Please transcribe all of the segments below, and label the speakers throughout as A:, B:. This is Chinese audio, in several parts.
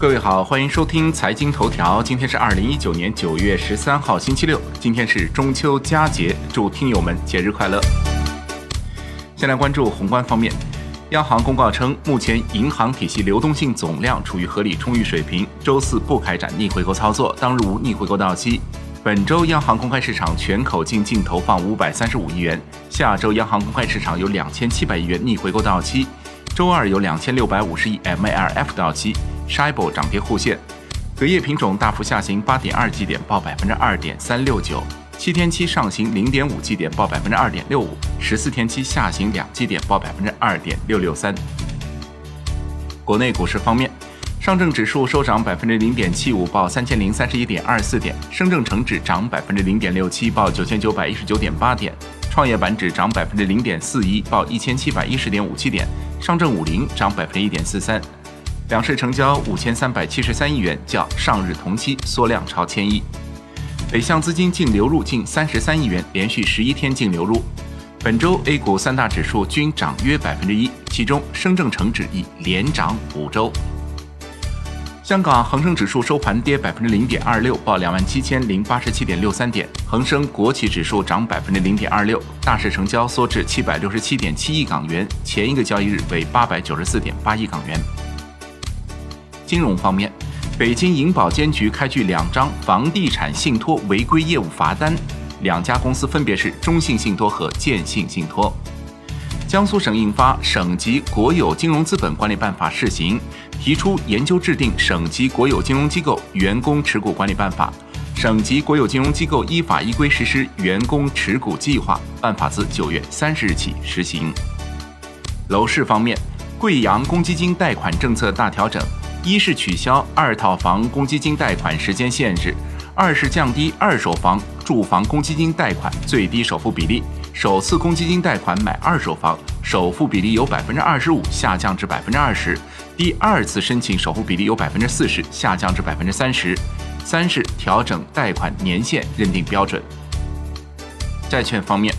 A: 各位好，欢迎收听财经头条。今天是二零一九年九月十三号，星期六。今天是中秋佳节，祝听友们节日快乐。先来关注宏观方面，央行公告称，目前银行体系流动性总量处于合理充裕水平，周四不开展逆回购操作，当日无逆回购到期。本周央行公开市场全口径净投放五百三十五亿元，下周央行公开市场有两千七百亿元逆回购到期。周二有两千六百五十亿 MLF 到期 s h i b o 涨跌互现，隔夜品种大幅下行八点二基点，报百分之二点三六九；七天期上行零点五基点，报百分之二点六五；十四天期下行两基点，报百分之二点六六三。国内股市方面，上证指数收涨百分之零点七五，报三千零三十一点二四点；深证成指涨百分之零点六七，报九千九百一十九点八点；创业板指涨百分之零点四一，报一千七百一十点五七点。上证五零涨百分之一点四三，两市成交五千三百七十三亿元，较上日同期缩量超千亿。北向资金净流入近三十三亿元，连续十一天净流入。本周 A 股三大指数均涨约百分之一，其中深证成指已连涨五周。香港恒生指数收盘跌百分之零点二六，报两万七千零八十七点六三点。恒生国企指数涨百分之零点二六，大市成交缩至七百六十七点七亿港元，前一个交易日为八百九十四点八亿港元。金融方面，北京银保监局开具两张房地产信托违规业务罚单，两家公司分别是中信信托和建信信托。江苏省印发《省级国有金融资本管理办法（试行）》，提出研究制定省级国有金融机构员工持股管理办法。省级国有金融机构依法依规实施员工持股计划，办法自九月三十日起实行。楼市方面，贵阳公积金贷款政策大调整：一是取消二套房公积金贷款时间限制；二是降低二手房住房公积金贷款最低首付比例。首次公积金贷款买二手房，首付比例由百分之二十五下降至百分之二十；第二次申请首付比例由百分之四十下降至百分之三十。三是调整贷款年限认定标准。债券方面，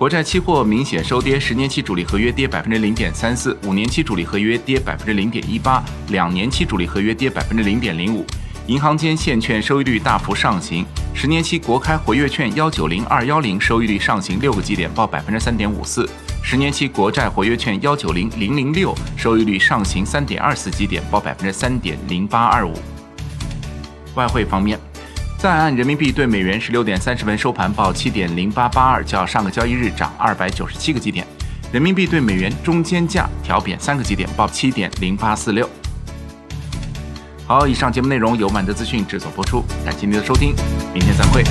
A: 国债期货明显收跌，十年期主力合约跌百分之零点三四，五年期主力合约跌百分之零点一八，两年期主力合约跌百分之零点零五。银行间现券收益率大幅上行，十年期国开活跃券幺九零二幺零收益率上行六个基点，报百分之三点五四；十年期国债活跃券幺九零零零六收益率上行三点二四基点，报百分之三点零八二五。外汇方面，在岸人民币对美元十六点三十分收盘报七点零八八二，较上个交易日涨二百九十七个基点。人民币对美元中间价调贬三个基点，报七点零八四六。好，以上节目内容由满德资讯制作播出，感谢您的收听，明天再会。